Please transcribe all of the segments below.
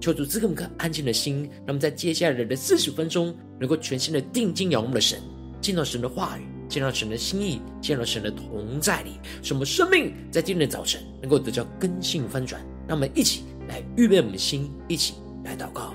求主赐给我们颗安静的心，让我们在接下来的四十分钟，能够全心的定睛仰望的神，见到神的话语。见到神的心意，见到神的同在里，使我们生命在今天的早晨能够得到根性翻转。让我们一起来预备我们的心，一起来祷告。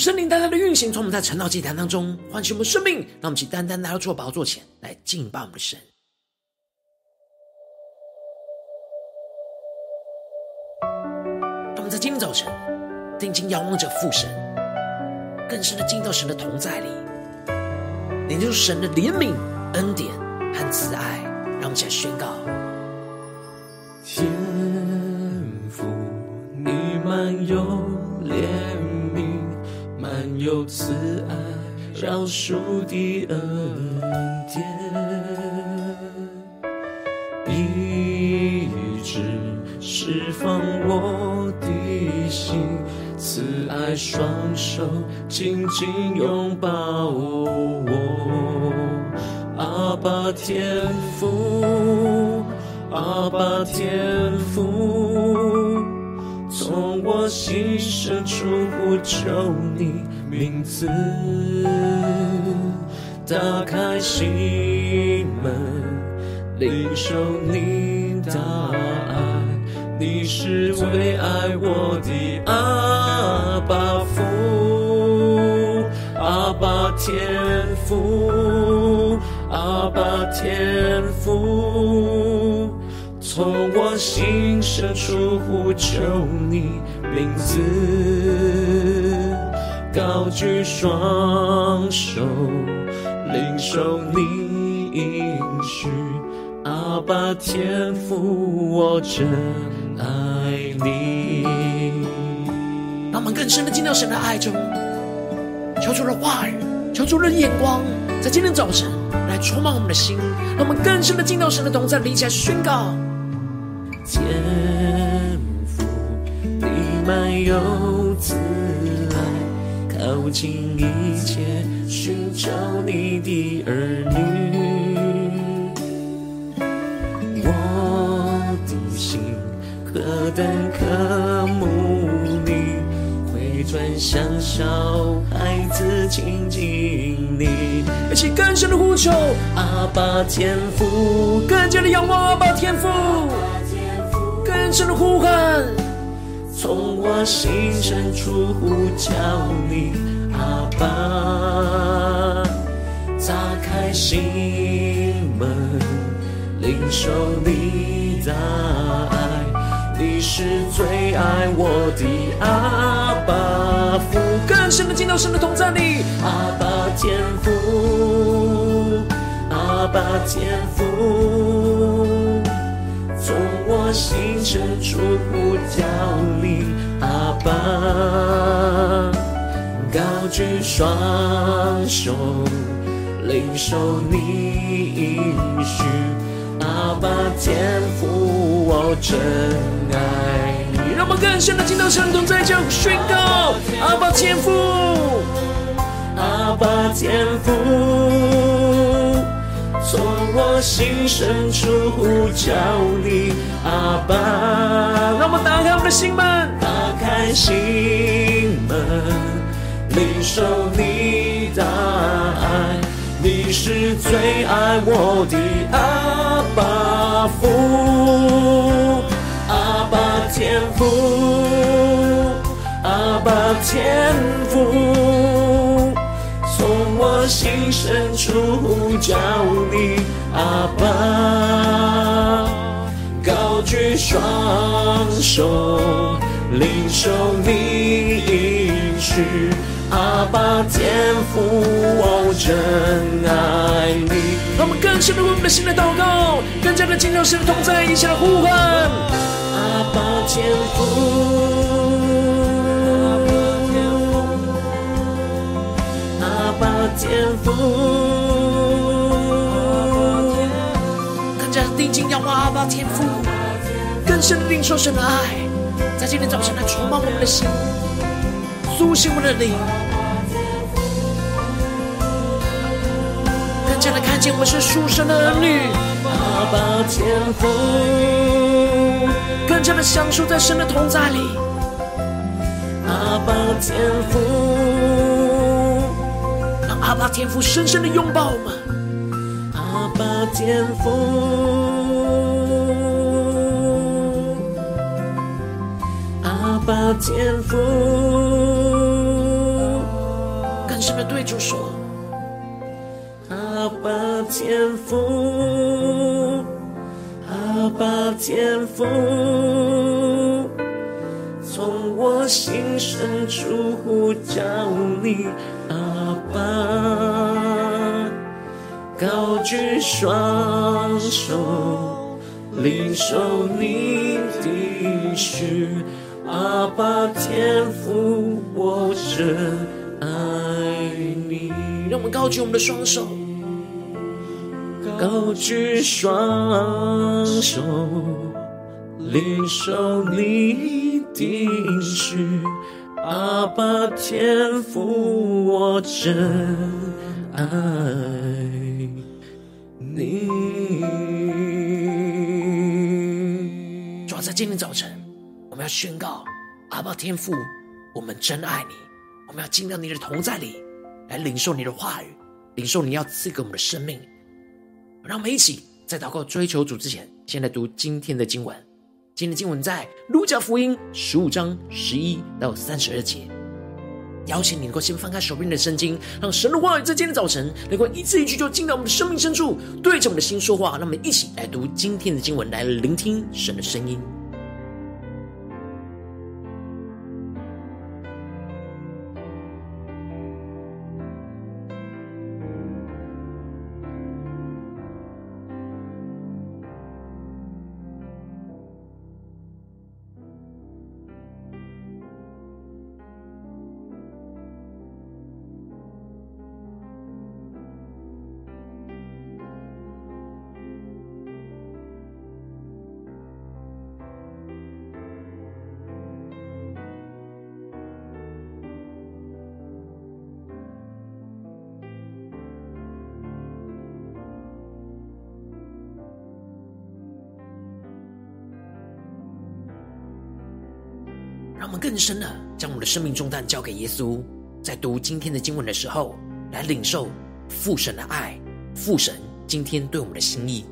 圣灵单单的运行，从我们在晨祷祭坛当中唤醒我们生命，让我们去单单来到主宝座前来敬拜我们的神。让我们在今天早晨定睛仰望着父神，更深的进到神的同在里，领受神的怜悯、恩典和慈爱。让我们一起来宣告：饶恕的恩典，一直释放我的心，慈爱双手紧紧拥抱我，阿爸天父，阿爸天父，从我心深处呼求你。名字，打开心门，领受你的爱，你是最爱我的阿爸父，阿爸天父，阿爸天父，从我心深处呼求你名字。高举双手，领受你应许，阿爸天父，我真爱你。让我们更深的进到神的爱中，求主的话语，求主的眼光，在今天早晨来充满我们的心，让我们更深的进到神的同在里，起来宣告：天父，你满有慈靠近一切寻找你的儿女，我的心何等渴慕你，回转向小孩子亲近你，一起更深的呼求，阿爸天父，更加的仰望阿爸天父，更深的呼喊。从我心深处呼叫你，阿爸，打开心门，领受你的爱，你是最爱我的阿爸父。更深的进到神的同在里，阿爸天父，阿爸天父。心深处呼叫你，阿爸，高举双手，领受你应许。阿爸天父，我真爱你。让我们更深的听到圣同在这宣告：阿爸天父，阿爸天父，从我心深处呼叫你，阿爸。让我们打开我们的心门，打开心门，领受你的爱，你是最爱我的阿爸。父，阿爸天父，阿爸天父，心深处呼叫你，阿爸，高举双手，领受你应许。阿爸天父，我真爱你。让我们更深的为我们的心来祷告，更加的进入神的同在，一起来呼唤。阿爸天父，天赋，更加的定睛仰望阿爸天赋，更深的领受神的爱，在今天早晨来触摸我们的心，苏醒我们的灵。更加的看见我们是属神的儿女，阿爸天赋，更加的享受在神的同在里，阿爸天父，让阿爸天父深深的拥抱吗，阿爸天父，阿爸天父，更深的对主说。阿爸天父，阿爸天父，从我心深处呼叫你，高举双手，领受你的应许，阿爸天父，我真爱你。让我们高举我们的双手。高举双手，领受你的应许，阿爸天父，我真爱今天早晨，我们要宣告：阿爸天父，我们真爱你。我们要进到你的同在里，来领受你的话语，领受你要赐给我们的生命。让我们一起在祷告追求主之前，先来读今天的经文。今天的经文在路加福音十五章十一到三十二节。邀请你能够先翻开手边的圣经，让神的话语在今天早晨能够一字一句就进到我们的生命深处，对着我们的心说话。让我们一起来读今天的经文，来聆听神的声音。深的将我们的生命重担交给耶稣，在读今天的经文的时候，来领受父神的爱，父神今天对我们的心意。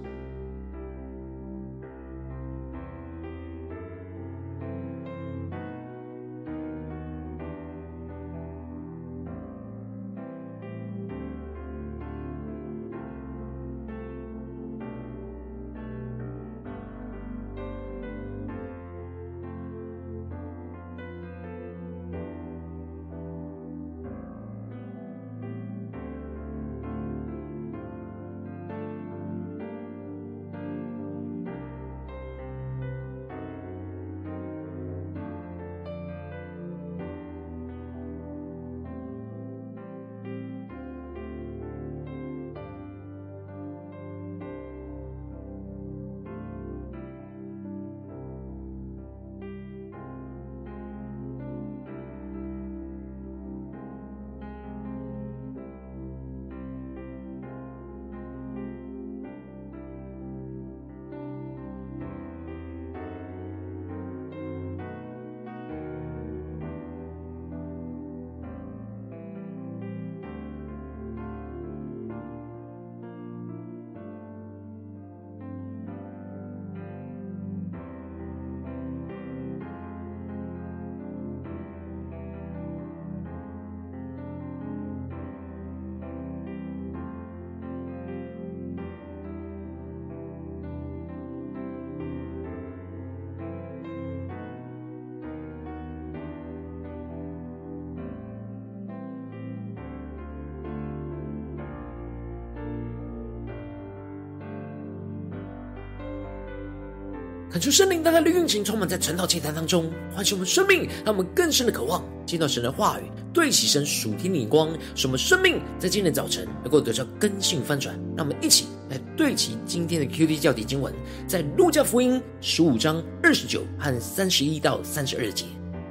恳求圣灵大大的运行，充满在晨祷祭坛当中，唤醒我们生命，让我们更深的渴望见到神的话语，对齐神属天的光，使我们生命在今天早晨能够得到更新翻转。让我们一起来对齐今天的 QD 教底经文，在路加福音十五章二十九和三十一到三十二节。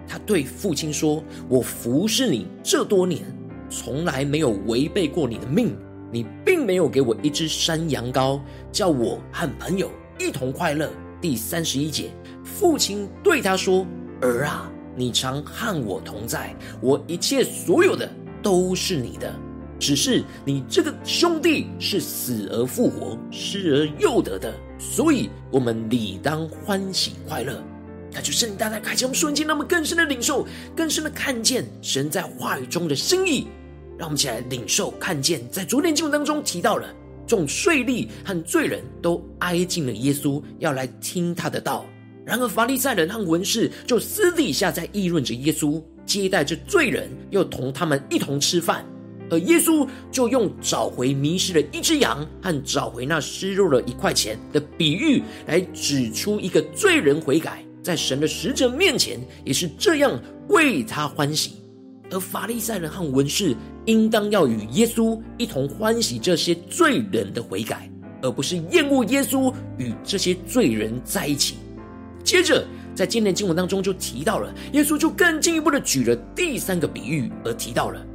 他对父亲说：“我服侍你这多年，从来没有违背过你的命。你并没有给我一只山羊羔，叫我和朋友一同快乐。”第三十一节，父亲对他说：“儿啊，你常和我同在，我一切所有的都是你的。只是你这个兄弟是死而复活，失而又得的，所以我们理当欢喜快乐。”他就圣灵大大开启我们瞬间，那么更深的领受，更深的看见神在话语中的心意。让我们一起来领受、看见，在昨天经文当中提到了。众税吏和罪人都挨近了耶稣，要来听他的道。然而，法利赛人和文士就私底下在议论着耶稣，接待着罪人，又同他们一同吃饭。而耶稣就用找回迷失的一只羊和找回那失落了一块钱的比喻，来指出一个罪人悔改，在神的使者面前也是这样为他欢喜。而法利赛人和文士应当要与耶稣一同欢喜这些罪人的悔改，而不是厌恶耶稣与这些罪人在一起。接着，在今天经文当中就提到了，耶稣就更进一步的举了第三个比喻，而提到了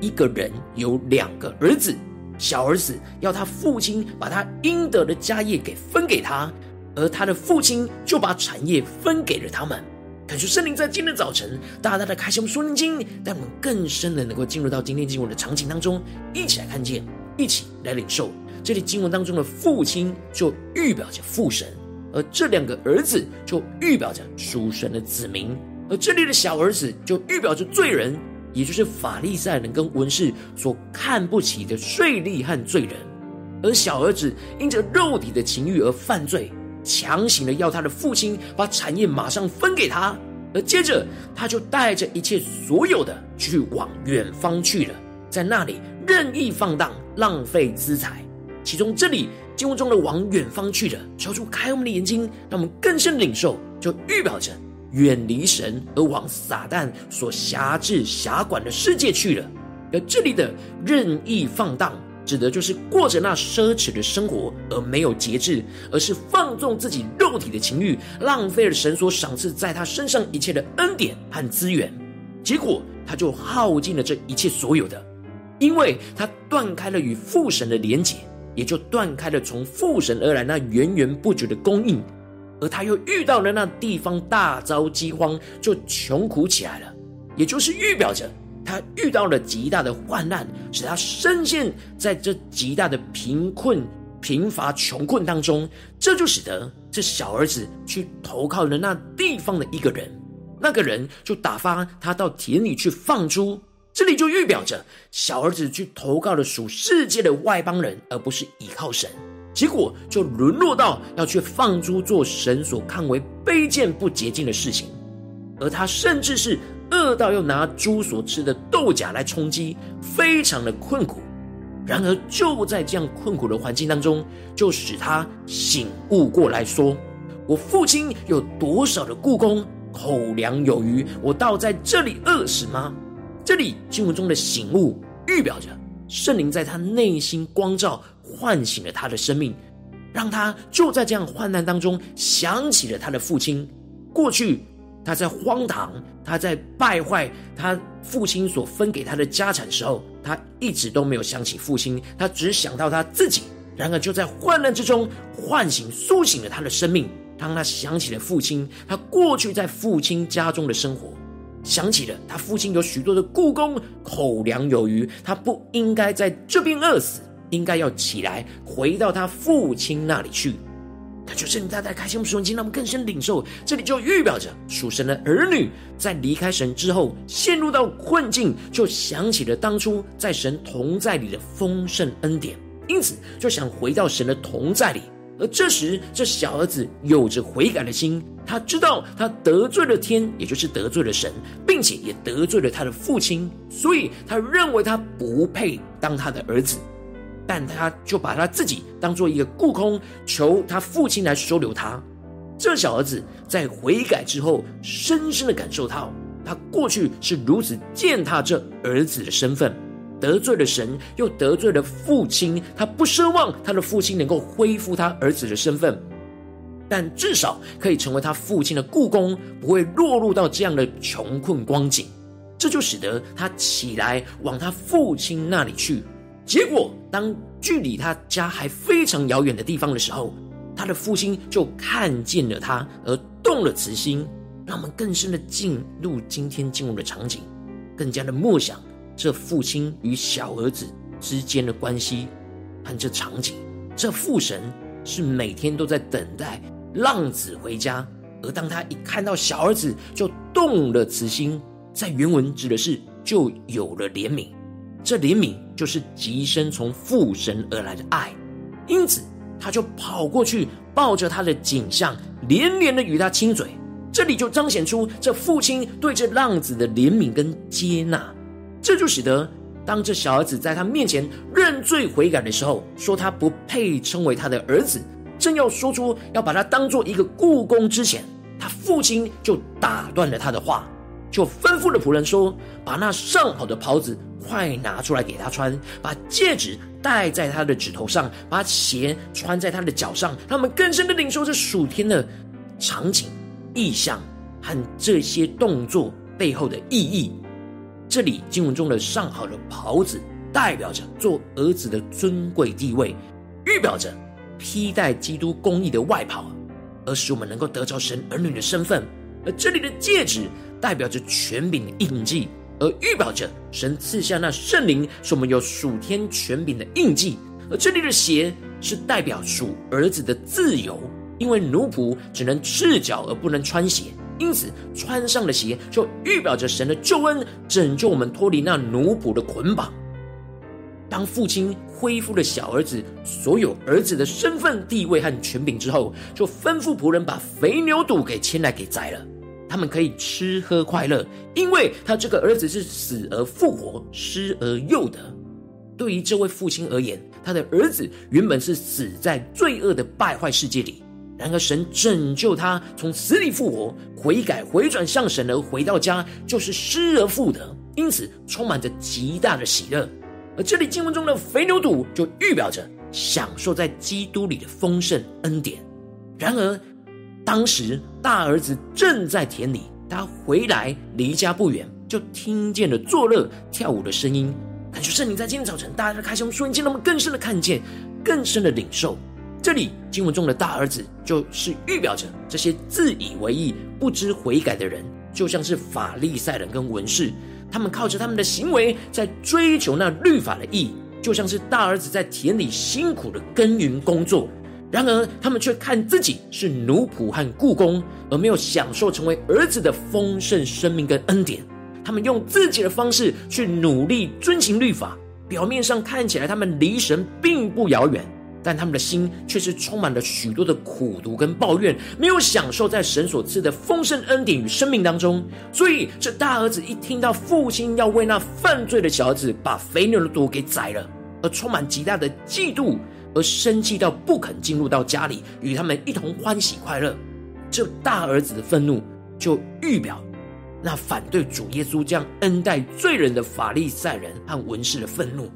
一个人有两个儿子，小儿子要他父亲把他应得的家业给分给他，而他的父亲就把产业分给了他们。感谢圣灵在今天早晨，大大的开启我们属灵经，带我们更深的能够进入到今天经文的场景当中，一起来看见，一起来领受。这里经文当中的父亲就预表着父神，而这两个儿子就预表着属神。的子民，而这里的小儿子就预表着罪人，也就是法利赛人跟文士所看不起的税吏和罪人。而小儿子因着肉体的情欲而犯罪。强行的要他的父亲把产业马上分给他，而接着他就带着一切所有的去往远方去了，在那里任意放荡，浪费资财。其中这里经文中的往远方去了，求主开我们的眼睛，让我们更深领受，就预表着远离神而往撒旦所辖制辖管的世界去了。而这里的任意放荡。指的就是过着那奢侈的生活而没有节制，而是放纵自己肉体的情欲，浪费了神所赏赐在他身上一切的恩典和资源，结果他就耗尽了这一切所有的，因为他断开了与父神的连结，也就断开了从父神而来那源源不绝的供应，而他又遇到了那地方大遭饥荒，就穷苦起来了，也就是预表着。他遇到了极大的患难，使他深陷在这极大的贫困、贫乏、穷困当中。这就使得这小儿子去投靠了那地方的一个人，那个人就打发他到田里去放猪。这里就预表着小儿子去投靠了属世界的外邦人，而不是倚靠神。结果就沦落到要去放猪，做神所看为卑贱不洁净的事情，而他甚至是。饿到要拿猪所吃的豆荚来充饥，非常的困苦。然而就在这样困苦的环境当中，就使他醒悟过来说：“我父亲有多少的雇工，口粮有余，我倒在这里饿死吗？”这里经文中的醒悟，预表着圣灵在他内心光照，唤醒了他的生命，让他就在这样患难当中想起了他的父亲过去。他在荒唐，他在败坏他父亲所分给他的家产时候，他一直都没有想起父亲，他只想到他自己。然而就在患难之中，唤醒、苏醒了他的生命。当他想起了父亲，他过去在父亲家中的生活，想起了他父亲有许多的雇工，口粮有余，他不应该在这边饿死，应该要起来回到他父亲那里去。他就圣灵大大开心我们属灵经，让我们更深领受。这里就预表着属神的儿女在离开神之后，陷入到困境，就想起了当初在神同在里的丰盛恩典，因此就想回到神的同在里。而这时，这小儿子有着悔改的心，他知道他得罪了天，也就是得罪了神，并且也得罪了他的父亲，所以他认为他不配当他的儿子。但他就把他自己当做一个雇工，求他父亲来收留他。这小儿子在悔改之后，深深的感受到，他过去是如此践踏这儿子的身份，得罪了神，又得罪了父亲。他不奢望他的父亲能够恢复他儿子的身份，但至少可以成为他父亲的雇工，不会落入到这样的穷困光景。这就使得他起来往他父亲那里去。结果，当距离他家还非常遥远的地方的时候，他的父亲就看见了他，而动了慈心。让我们更深的进入今天进入的场景，更加的默想这父亲与小儿子之间的关系和这场景。这父神是每天都在等待浪子回家，而当他一看到小儿子，就动了慈心。在原文指的是就有了怜悯，这怜悯就是极深从父神而来的爱，因此他就跑过去抱着他的颈项，连连的与他亲嘴。这里就彰显出这父亲对这浪子的怜悯跟接纳，这就使得当这小儿子在他面前认罪悔改的时候，说他不配称为他的儿子，正要说出要把他当做一个雇工之前，他父亲就打断了他的话。就吩咐了仆人说：“把那上好的袍子快拿出来给他穿，把戒指戴在他的指头上，把鞋穿在他的脚上。他们更深的领受这暑天的场景、意象和这些动作背后的意义。这里经文中的上好的袍子，代表着做儿子的尊贵地位，预表着披戴基督公义的外袍，而使我们能够得着神儿女的身份。而这里的戒指。”代表着权柄的印记，而预表着神赐下那圣灵，使我们有属天权柄的印记。而这里的鞋是代表属儿子的自由，因为奴仆只能赤脚而不能穿鞋，因此穿上了鞋就预表着神的救恩，拯救我们脱离那奴仆的捆绑。当父亲恢复了小儿子所有儿子的身份、地位和权柄之后，就吩咐仆人把肥牛肚给牵来给宰了。他们可以吃喝快乐，因为他这个儿子是死而复活、失而又得。对于这位父亲而言，他的儿子原本是死在罪恶的败坏世界里，然而神拯救他从死里复活，悔改回转向神而回到家，就是失而复得，因此充满着极大的喜乐。而这里经文中的肥牛肚就预表着享受在基督里的丰盛恩典。然而，当时大儿子正在田里，他回来离家不远，就听见了作乐跳舞的声音。感觉圣灵在今天早晨，大家的开胸瞬间，让我们更深的看见，更深的领受。这里经文中的大儿子，就是预表着这些自以为义、不知悔改的人，就像是法利赛人跟文士，他们靠着他们的行为在追求那律法的意义，就像是大儿子在田里辛苦的耕耘工作。然而，他们却看自己是奴仆和雇工，而没有享受成为儿子的丰盛生命跟恩典。他们用自己的方式去努力遵行律法，表面上看起来他们离神并不遥远，但他们的心却是充满了许多的苦毒跟抱怨，没有享受在神所赐的丰盛恩典与生命当中。所以，这大儿子一听到父亲要为那犯罪的小儿子把肥牛的犊给宰了，而充满极大的嫉妒。而生气到不肯进入到家里与他们一同欢喜快乐，这大儿子的愤怒就预表那反对主耶稣将恩待罪人的法利赛人和文士的愤怒，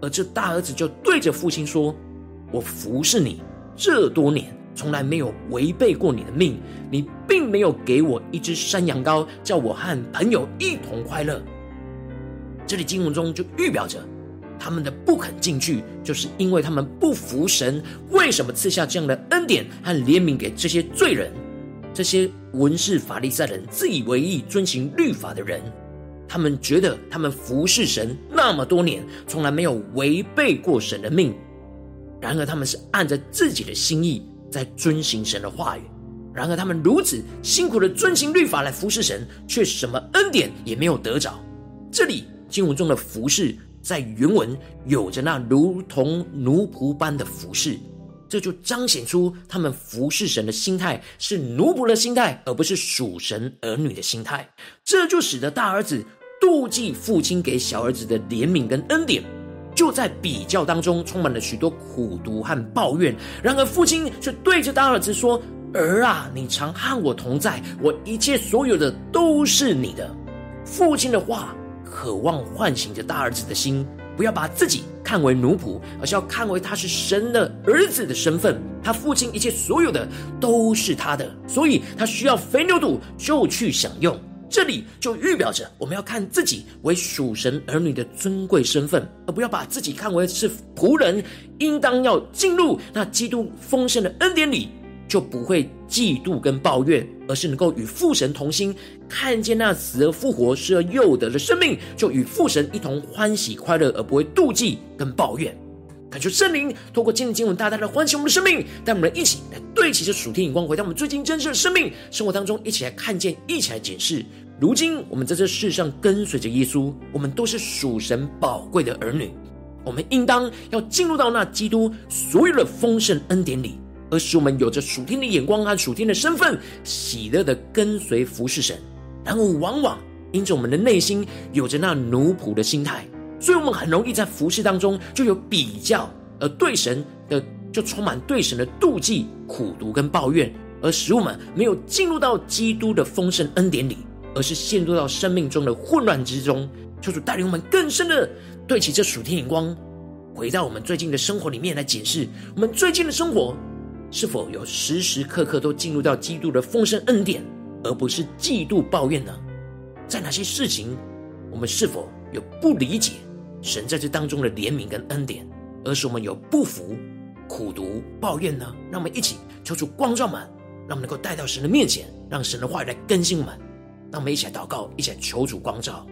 而这大儿子就对着父亲说：“我服侍你这多年，从来没有违背过你的命，你并没有给我一只山羊羔，叫我和朋友一同快乐。”这里经文中就预表着。他们的不肯进去，就是因为他们不服神。为什么赐下这样的恩典和怜悯给这些罪人？这些文士法利赛人自以为义、遵行律法的人，他们觉得他们服侍神那么多年，从来没有违背过神的命。然而，他们是按着自己的心意在遵行神的话语。然而，他们如此辛苦的遵行律法来服侍神，却什么恩典也没有得着。这里经文中的服侍。在原文有着那如同奴仆般的服侍，这就彰显出他们服侍神的心态是奴仆的心态，而不是属神儿女的心态。这就使得大儿子妒忌父亲给小儿子的怜悯跟恩典，就在比较当中充满了许多苦毒和抱怨。然而父亲却对着大儿子说：“儿啊，你常和我同在，我一切所有的都是你的。父亲的话，渴望唤醒着大儿子的心，不要把自己看为奴仆，而是要看为他是神的儿子的身份。他父亲一切所有的都是他的，所以他需要肥牛肚就去享用。这里就预表着我们要看自己为属神儿女的尊贵身份，而不要把自己看为是仆人，应当要进入那基督丰盛的恩典里，就不会嫉妒跟抱怨，而是能够与父神同心，看见那死而复活、失而又得的生命，就与父神一同欢喜快乐，而不会妒忌跟抱怨。感谢圣灵透过今日经文大大的唤醒我们的生命，带我们一起来对齐这属天眼光，回到我们最近真实的生命生活当中，一起来看见，一起来检视。如今我们在这世上跟随着耶稣，我们都是属神宝贵的儿女，我们应当要进入到那基督所有的丰盛恩典里，而使我们有着属天的眼光和属天的身份，喜乐的跟随服侍神。然而，往往因着我们的内心有着那奴仆的心态。所以，我们很容易在服侍当中就有比较，而对神的就充满对神的妒忌、苦毒跟抱怨，而使我们没有进入到基督的丰盛恩典里，而是陷入到生命中的混乱之中。求主带领我们更深的对齐这属天眼光，回到我们最近的生活里面来检视，我们最近的生活是否有时时刻刻都进入到基督的丰盛恩典，而不是嫉妒抱怨呢？在哪些事情，我们是否有不理解？神在这当中的怜悯跟恩典，而是我们有不服、苦读、抱怨呢？让我们一起求主光照们，让我们能够带到神的面前，让神的话语来更新我们。让我们一起来祷告，一起来求主光照。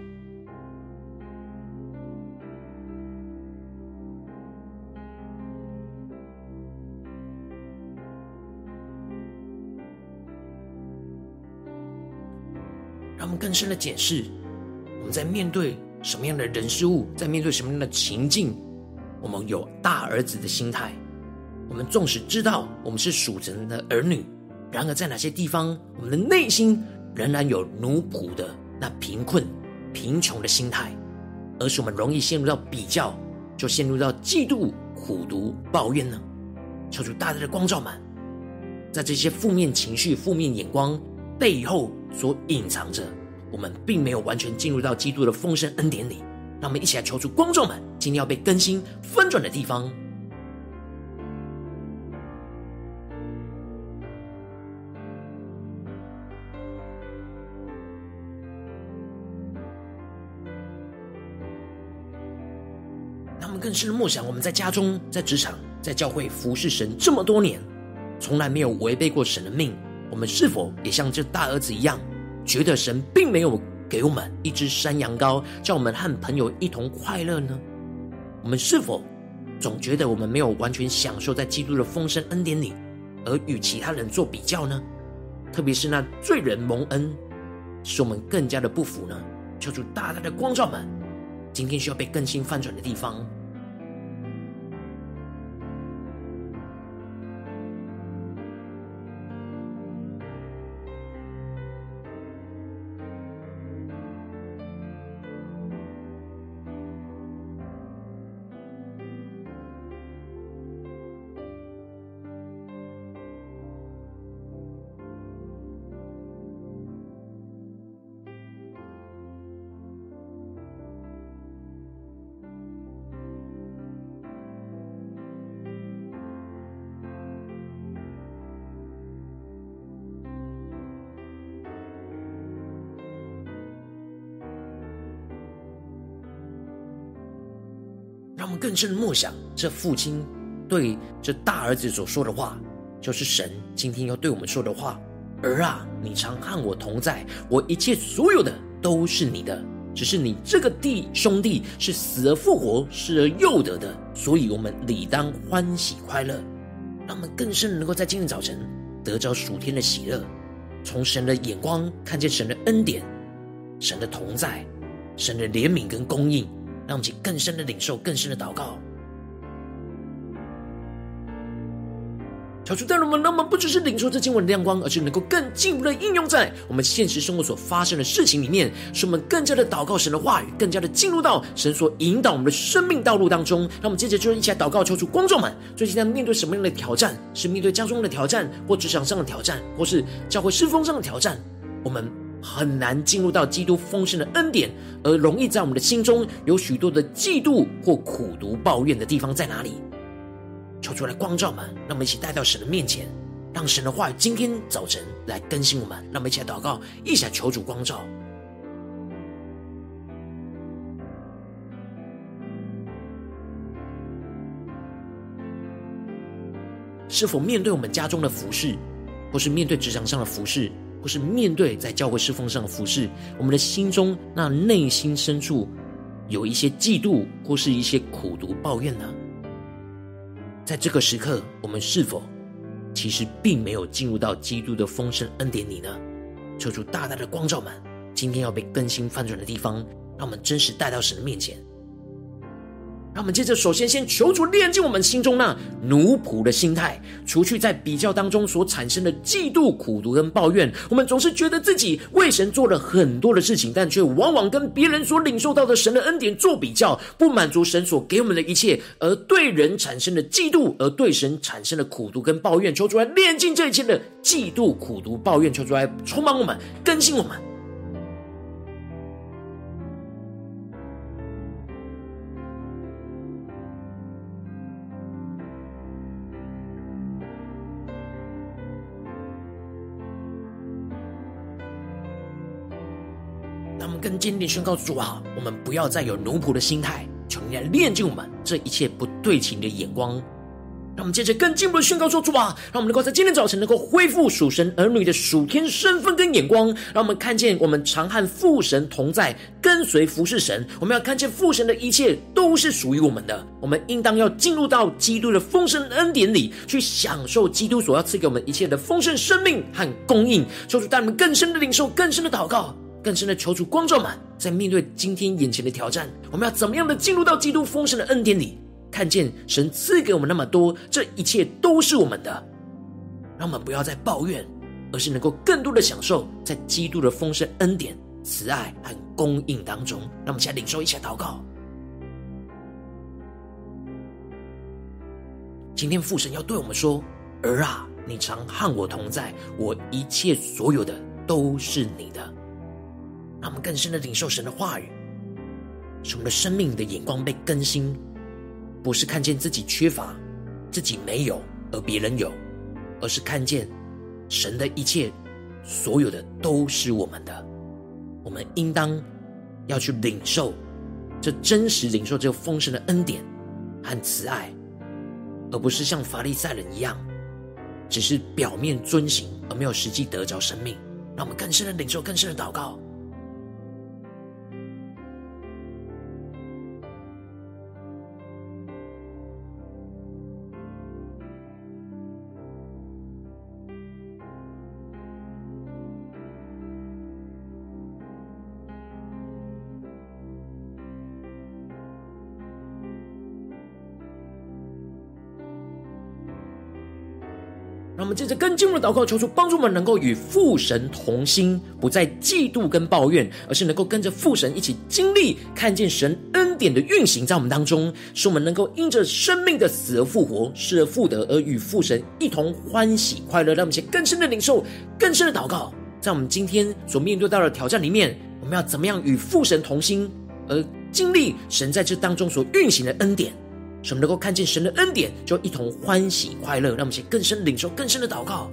更深的检视，我们在面对。什么样的人事物，在面对什么样的情境，我们有大儿子的心态。我们纵使知道我们是属神的儿女，然而在哪些地方，我们的内心仍然有奴仆的那贫困、贫穷的心态，而是我们容易陷入到比较，就陷入到嫉妒、苦毒、抱怨呢？求主大大的光照们，在这些负面情绪、负面眼光背后所隐藏着。我们并没有完全进入到基督的丰盛恩典里，让我们一起来求助观众们，今天要被更新翻转的地方。让我们更深的默想，我们在家中、在职场、在教会服侍神这么多年，从来没有违背过神的命，我们是否也像这大儿子一样？觉得神并没有给我们一只山羊羔，叫我们和朋友一同快乐呢？我们是否总觉得我们没有完全享受在基督的丰盛恩典里，而与其他人做比较呢？特别是那罪人蒙恩，使我们更加的不服呢？求主大大的光照们，今天需要被更新翻转的地方。我们更深的默想，这父亲对这大儿子所说的话，就是神今天要对我们说的话。儿啊，你常和我同在，我一切所有的都是你的。只是你这个弟兄弟是死而复活、失而又得的，所以我们理当欢喜快乐。让我们更深能够在今天早晨得着属天的喜乐，从神的眼光看见神的恩典、神的同在、神的怜悯跟供应。让我们更深的领受，更深的祷告。求主带领我们，让我们不只是领受这经文的亮光，而是能够更进一步的应用在我们现实生活所发生的事情里面，使我们更加的祷告神的话语，更加的进入到神所引导我们的生命道路当中。让我们接着就一起来祷告，求主光照们，最近在面对什么样的挑战？是面对家中的挑战，或职场上的挑战，或是教会侍奉上的挑战？我们很难进入到基督丰盛的恩典，而容易在我们的心中有许多的嫉妒或苦毒抱怨的地方在哪里？求主来光照们，让我们一起带到神的面前，让神的话语今天早晨来更新我们。让我们一起来祷告，一起来求主光照。是否面对我们家中的服事，或是面对职场上的服事，或是面对在教会侍奉上的服事，我们的心中那内心深处有一些嫉妒，或是一些苦毒抱怨呢？在这个时刻，我们是否其实并没有进入到基督的丰盛恩典里呢？求主大大的光照们，今天要被更新翻转的地方，让我们真实带到神的面前。让我们接着，首先先求主炼净我们心中那奴仆的心态，除去在比较当中所产生的嫉妒、苦毒跟抱怨。我们总是觉得自己为神做了很多的事情，但却往往跟别人所领受到的神的恩典做比较，不满足神所给我们的一切，而对人产生的嫉妒，而对神产生的苦毒跟抱怨。求主来炼净这一切的嫉妒、苦毒、抱怨，求主来充满我们，更新我们。更坚定宣告主啊，我们不要再有奴仆的心态，求你来炼净我们这一切不对情的眼光。让我们接着更进一步的宣告说主啊，让我们能够在今天早晨能够恢复属神儿女的属天身份跟眼光，让我们看见我们常和父神同在，跟随服侍神。我们要看见父神的一切都是属于我们的，我们应当要进入到基督的丰盛恩典里，去享受基督所要赐给我们一切的丰盛生命和供应。求主带我们更深的领受，更深的祷告。更深的求主光照们，在面对今天眼前的挑战，我们要怎么样的进入到基督丰盛的恩典里，看见神赐给我们那么多，这一切都是我们的。让我们不要再抱怨，而是能够更多的享受在基督的丰盛恩典、慈爱和供应当中。让我们先领受，一下祷告。今天父神要对我们说：“儿啊，你常和我同在，我一切所有的都是你的。”让我们更深的领受神的话语，使我们的生命的眼光被更新，不是看见自己缺乏、自己没有，而别人有，而是看见神的一切所有的都是我们的。我们应当要去领受这真实领受这个丰盛的恩典和慈爱，而不是像法利赛人一样，只是表面遵行而没有实际得着生命。让我们更深的领受，更深的祷告。让我们接着更进入的祷告，求主帮助我们能够与父神同心，不再嫉妒跟抱怨，而是能够跟着父神一起经历，看见神恩典的运行在我们当中，使我们能够因着生命的死而复活，失而复得，而与父神一同欢喜快乐。让我们一起更深的领受，更深的祷告，在我们今天所面对到的挑战里面，我们要怎么样与父神同心，而经历神在这当中所运行的恩典。使我们能够看见神的恩典，就一同欢喜快乐。让我们先更深领受更深的祷告。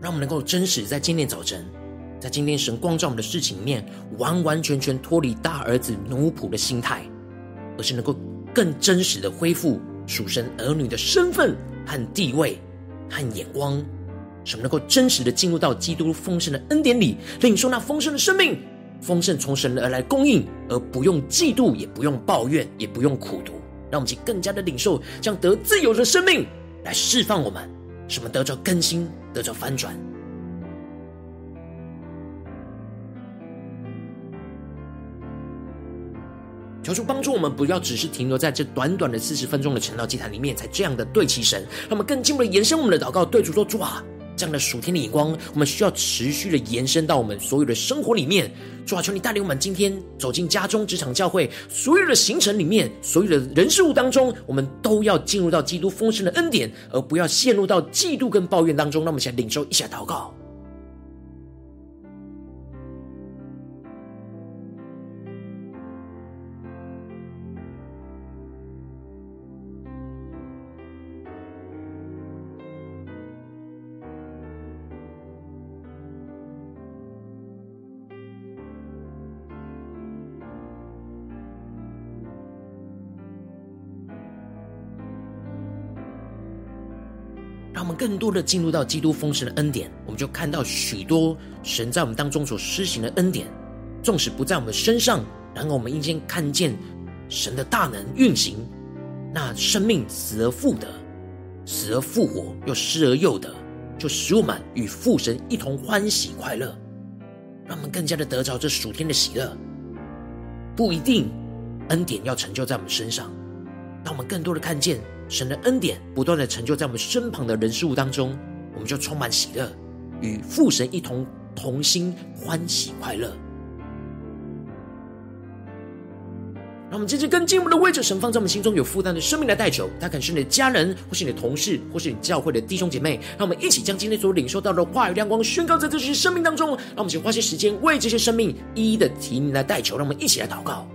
让我们能够真实在今天早晨，在今天神光照我们的事情里面，完完全全脱离大儿子奴仆的心态，而是能够。更真实的恢复属神儿女的身份和地位和眼光，什么能够真实的进入到基督丰盛的恩典里，领受那丰盛的生命，丰盛从神而来供应，而不用嫉妒，也不用抱怨，也不用苦读，让我们去更加的领受这样得自由的生命，来释放我们，使我们得着更新，得着翻转。求主帮助我们，不要只是停留在这短短的四十分钟的晨祷祭坛里面，才这样的对齐神。让我们更进一步的延伸我们的祷告，对主说：主啊，这样的属天的眼光，我们需要持续的延伸到我们所有的生活里面。主啊，求你带领我们今天走进家中、职场、教会所有的行程里面，所有的人事物当中，我们都要进入到基督丰盛的恩典，而不要陷入到嫉妒跟抱怨当中。让我们先领受一下祷告。更多的进入到基督丰盛的恩典，我们就看到许多神在我们当中所施行的恩典，纵使不在我们身上，然而我们应先看见神的大能运行，那生命死而复得，死而复活，又失而又得，就使我们与父神一同欢喜快乐，让我们更加的得着这属天的喜乐。不一定恩典要成就在我们身上，让我们更多的看见。神的恩典不断的成就在我们身旁的人事物当中，我们就充满喜乐，与父神一同同心欢喜快乐。让我们接着更进一步的为着神放在我们心中有负担的生命来代求，他可能是你的家人，或是你的同事，或是你教会的弟兄姐妹。让我们一起将今天所领受到的话语亮光宣告在这些生命当中。让我们先花些时间为这些生命一一的提名来代求。让我们一起来祷告。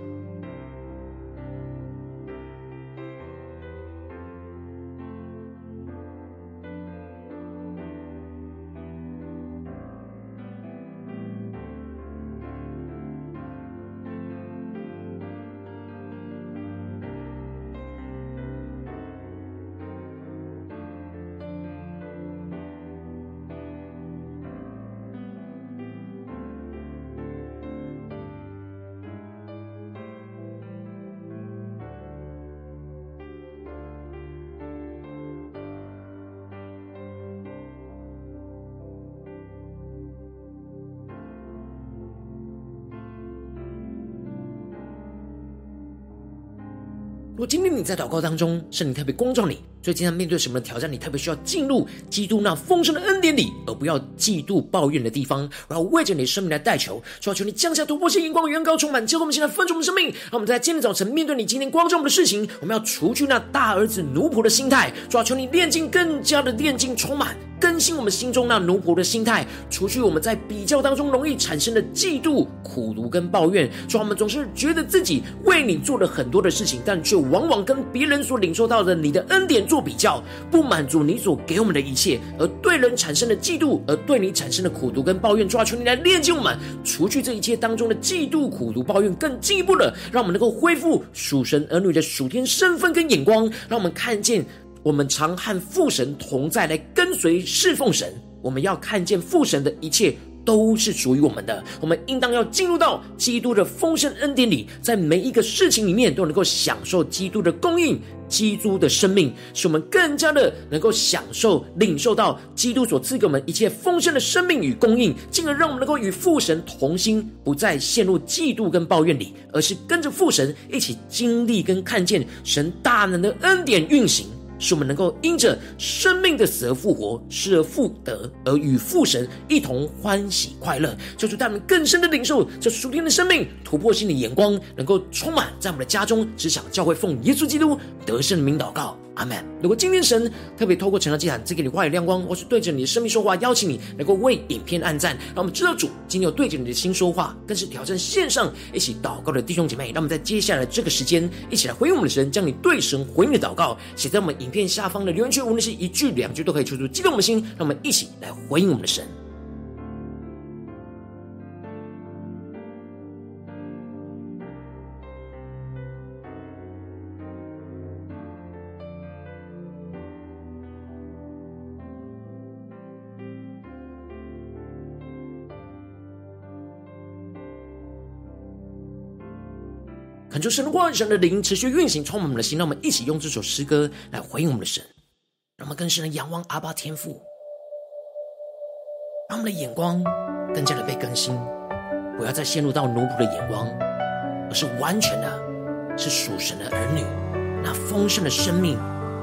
果今天你在祷告当中，圣灵特别光照你，最近在面对什么挑战，你特别需要进入基督那丰盛的恩典里，而不要嫉妒抱怨的地方，然后为着你的生命来代求，求求你降下突破性、眼光、远高、充满，结果我们现在分出我们生命，让我们在今天早晨面对你今天光照我们的事情，我们要除去那大儿子奴仆的心态，主要求你炼净，更加的炼净，充满。更新我们心中那奴仆的心态，除去我们在比较当中容易产生的嫉妒、苦毒跟抱怨。说我们总是觉得自己为你做了很多的事情，但却往往跟别人所领受到的你的恩典做比较，不满足你所给我们的一切，而对人产生的嫉妒，而对你产生的苦毒跟抱怨。抓求你来炼净我们，除去这一切当中的嫉妒、苦毒、抱怨，更进一步的，让我们能够恢复属神儿女的属天身份跟眼光，让我们看见。我们常和父神同在，来跟随侍奉神。我们要看见父神的一切都是属于我们的。我们应当要进入到基督的丰盛恩典里，在每一个事情里面都能够享受基督的供应、基督的生命，使我们更加的能够享受、领受到基督所赐给我们一切丰盛的生命与供应，进而让我们能够与父神同心，不再陷入嫉妒跟抱怨里，而是跟着父神一起经历跟看见神大能的恩典运行。使我们能够因着生命的死而复活、失而复得，而与父神一同欢喜快乐。求主带我们更深的领受这属天的生命、突破性的眼光，能够充满在我们的家中、只想、教会，奉耶稣基督得胜的名祷告。阿门。如果今天神特别透过晨祷祭坛赐给你话语亮光，或是对着你的生命说话，邀请你能够为影片按赞，让我们知道主今天有对着你的心说话，更是挑战线上一起祷告的弟兄姐妹。让我们在接下来这个时间，一起来回应我们的神，将你对神回应的祷告写在我们影片下方的留言区，无论是一句两句都可以，求主激动我们的心，让我们一起来回应我们的神。恳求神的话语、神的灵持续运行，充满我们的心。让我们一起用这首诗歌来回应我们的神。让我们更深的仰望阿爸天父，让我们的眼光更加的被更新，不要再陷入到奴仆的眼光，而是完全的，是属神的儿女，那丰盛的生命、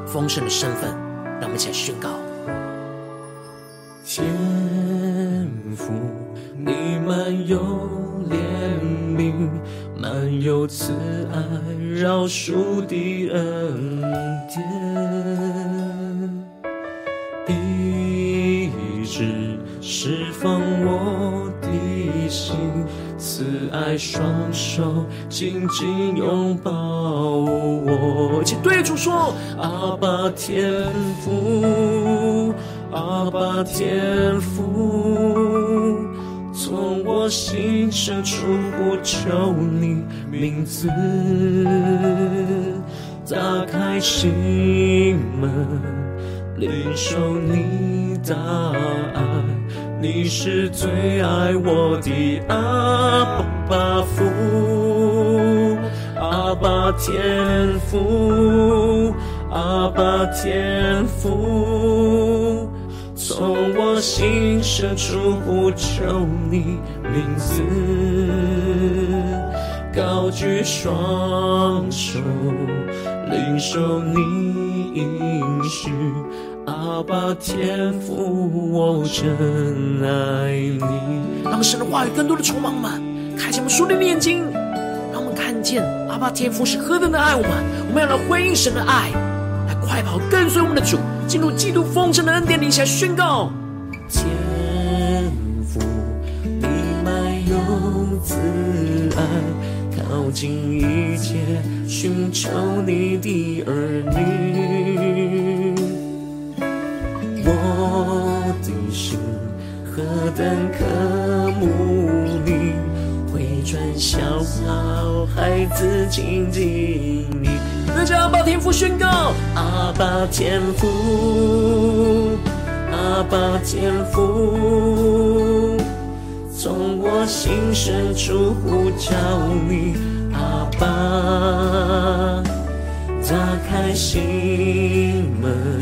丰盛的身份，让我们一起来宣告。天父，你满有怜满有慈爱，饶恕的恩典，一直释放我的心，慈爱双手紧紧拥抱我。请对主说：阿爸天父。阿爸天父，从我心深处呼求你名字，打开心门，领受你的爱，你是最爱我的阿爸父，阿爸天父，阿爸天父。从我心深处呼求你名字，高举双手，领受你应许，阿爸天父，我真爱你。让神的话语更多的充满我们，开启我们属灵的眼睛，让我们看见阿爸天父是何等的爱我们，我们要来回应神的爱。来快跑，跟随我们的主，进入基督丰盛的恩典里，下宣告：天父，你满有慈爱，靠近一切寻求你的儿女。我的心何等渴慕你，转小小孩子亲近你。跟着阿爸天父宣告：阿爸天父，阿爸天父，从我心深处呼叫你，阿爸，打开心门，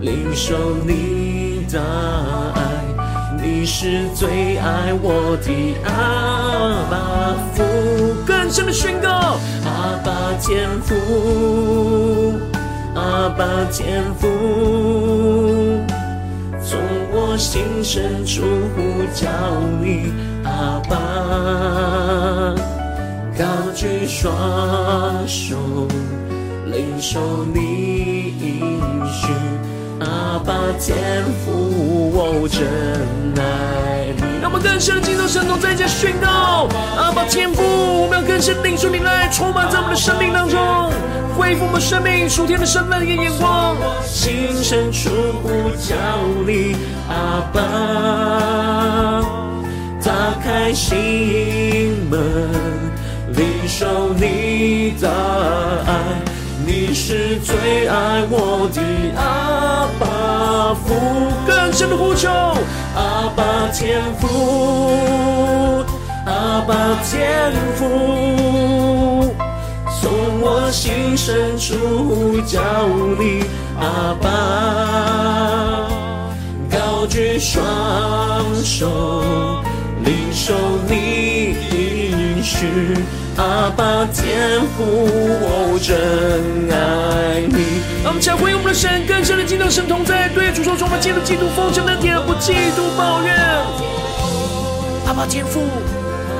领受你的爱，你是最爱我的阿爸父。更深的宣告。阿爸天父，阿爸天父，从我心深处呼叫你，阿爸，高举双手，领受你，爸天赋，我真爱。让我们更深的敬拜神，同在家宣告：阿爸天赋，我们要更深领受你来充满在我们的生命当中，恢复我们生命属天的身份跟眼光。心深处呼叫你，阿爸，打开心门，领受你的爱，你是最爱我的阿爸父。更深的呼求。阿爸天父，阿爸天父，从我心深处叫你，阿爸，高举双手，领受你许，阿爸天父，我真爱你。让我们将回应我们的神，更深的敬拜神同在，对主说：“我们进入基督丰盛的恩典，不嫉妒抱怨。”阿爸天父，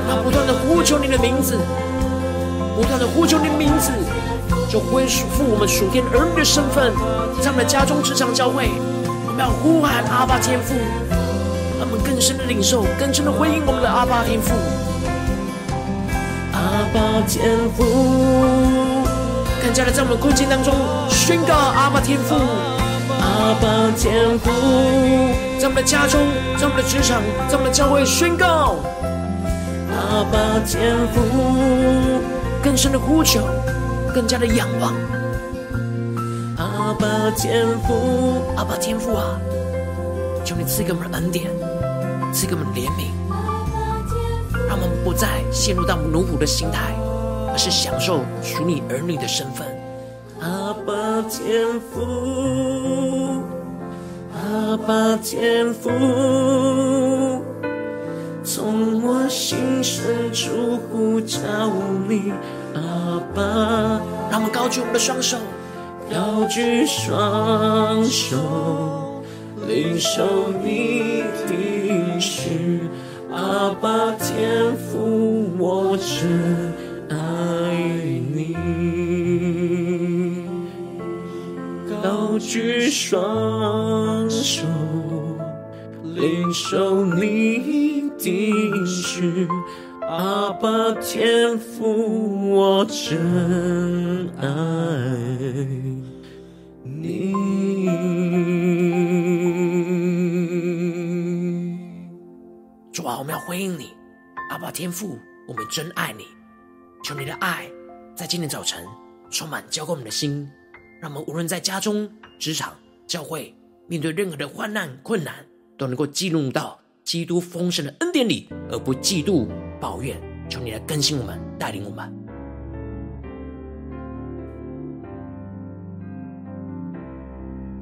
那不断的呼求你的名字，不断的呼求你的名字，就恢复我们属天儿女的身份，在我们的家中、职场、教会，我们要呼喊阿爸天父，让我们更深的领受，更深的回应我们的阿爸天父。阿爸天父。更加的在我们的困境当中宣告阿爸天父，阿爸天父，在我们的家中，在我们的职场，在我们的教会宣告。阿爸天父，更深的呼求，更加的仰望。阿爸天父，阿爸天父啊，求你赐给我们的恩典，赐给我们怜悯，让我们不再陷入到奴仆的心态。而是享受属你儿女的身份，阿爸天父，阿爸天父，从我心深处呼叫你，阿爸，让我们高举我们的双手，高举双手，领受你的应许，阿爸天父，我真爱你。高举双手，领受你的应许，阿爸天父，我真爱主啊，我们要回应你，阿爸天父，我们真爱你。求你的爱在今天早晨充满浇灌我们的心。让我们无论在家中、职场、教会，面对任何的患难、困难，都能够进入到基督丰盛的恩典里，而不嫉妒、抱怨。求你来更新我们，带领我们。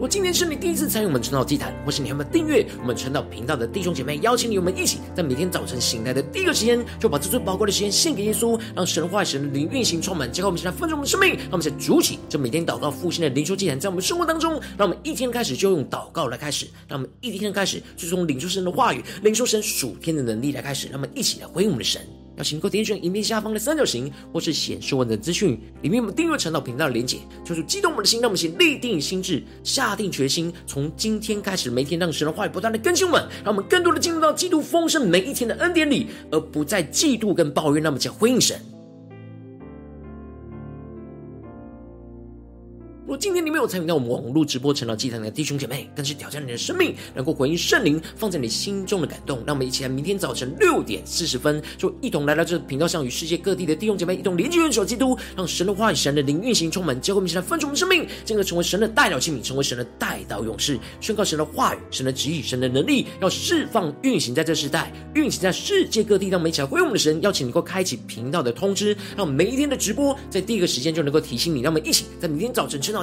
我今天是你第一次参与我们晨祷祭坛，或是你还没有订阅我们晨祷频道的弟兄姐妹，邀请你我们一起在每天早晨醒来的第一个时间，就把这最宝贵的时间献给耶稣，让神的话、神灵运行充满，结果我们现在丰盛我们的生命，让我们在主起这每天祷告复兴的灵修祭坛，在我们生活当中，让我们一天开始就用祷告来开始，让我们一天开始就从领受神的话语、领受神属天的能力来开始，让我们一起来回应我们的神。要请你点选影片下方的三角形，或是显示文的资讯，里面我们订阅晨祷频道的连接，就是激动我们的心，让我们先立定心智，下定决心，从今天开始，每天让神的话语不断的更新我们，让我们更多的进入到基督丰盛每一天的恩典里，而不再嫉妒跟抱怨，那么叫回应神。今天你没有参与到我们网络直播晨祷祭坛的弟兄姐妹，更是挑战你的生命，能够回应圣灵放在你心中的感动。让我们一起来，明天早晨六点四十分，就一同来到这个频道上，与世界各地的弟兄姐妹一同连接元首基督，让神的话语、神的灵运行充满，教会我们一起来分出我们生命，进而成为神的代祷器皿，成为神的代祷勇士，宣告神的话语、神的旨意、神的能力，要释放运行在这时代，运行在世界各地。让我们一起来回我们的神，邀请你能够开启频道的通知，让每一天的直播在第一个时间就能够提醒你。让我们一起在明天早晨晨祷。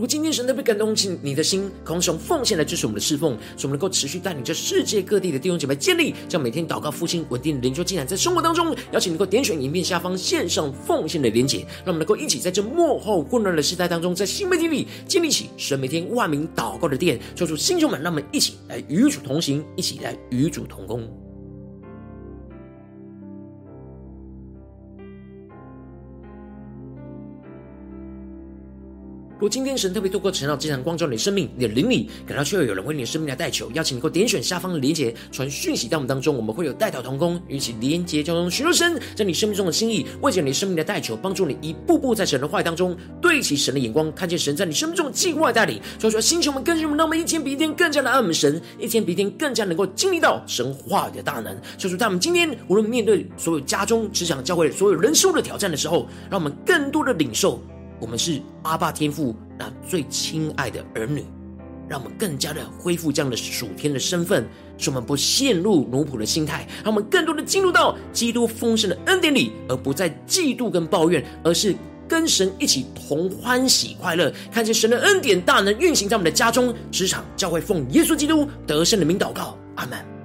如果今天神特别感动起你的心，渴望从奉献来支持我们的侍奉，使我们能够持续带领着世界各地的弟兄姐妹建立，将每天祷告复兴稳定的灵修进展在生活当中。邀请能够点选影片下方线上奉献的连结，让我们能够一起在这幕后混乱的时代当中，在新媒体里建立起神每天万名祷告的殿。做出弟兄们，让我们一起来与主同行，一起来与主同工。如果今天神特别透过晨祷祭坛光照你的生命，你的灵里感到需要有人为你的生命来代求，邀请你够点选下方的连结，传讯息到我们当中，我们会有代祷同工，与其连结交通，寻求神在你生命中的心意，为着你生命的代求，帮助你一步步在神的话语当中对齐神的眼光，看见神在你生命中的计划带领。所以说，星球们、更新们，让我们一天比一天更加的爱我们神，一天比一天更加能够经历到神话语的大能。就是在我们今天无论面对所有家中、职场、教会所有人事物的挑战的时候，让我们更多的领受。我们是阿爸天父那最亲爱的儿女，让我们更加的恢复这样的属天的身份，使我们不陷入奴仆的心态，让我们更多的进入到基督丰盛的恩典里，而不再嫉妒跟抱怨，而是跟神一起同欢喜快乐，看见神的恩典大能运行在我们的家中、职场、教会，奉耶稣基督得胜的名祷告，阿门。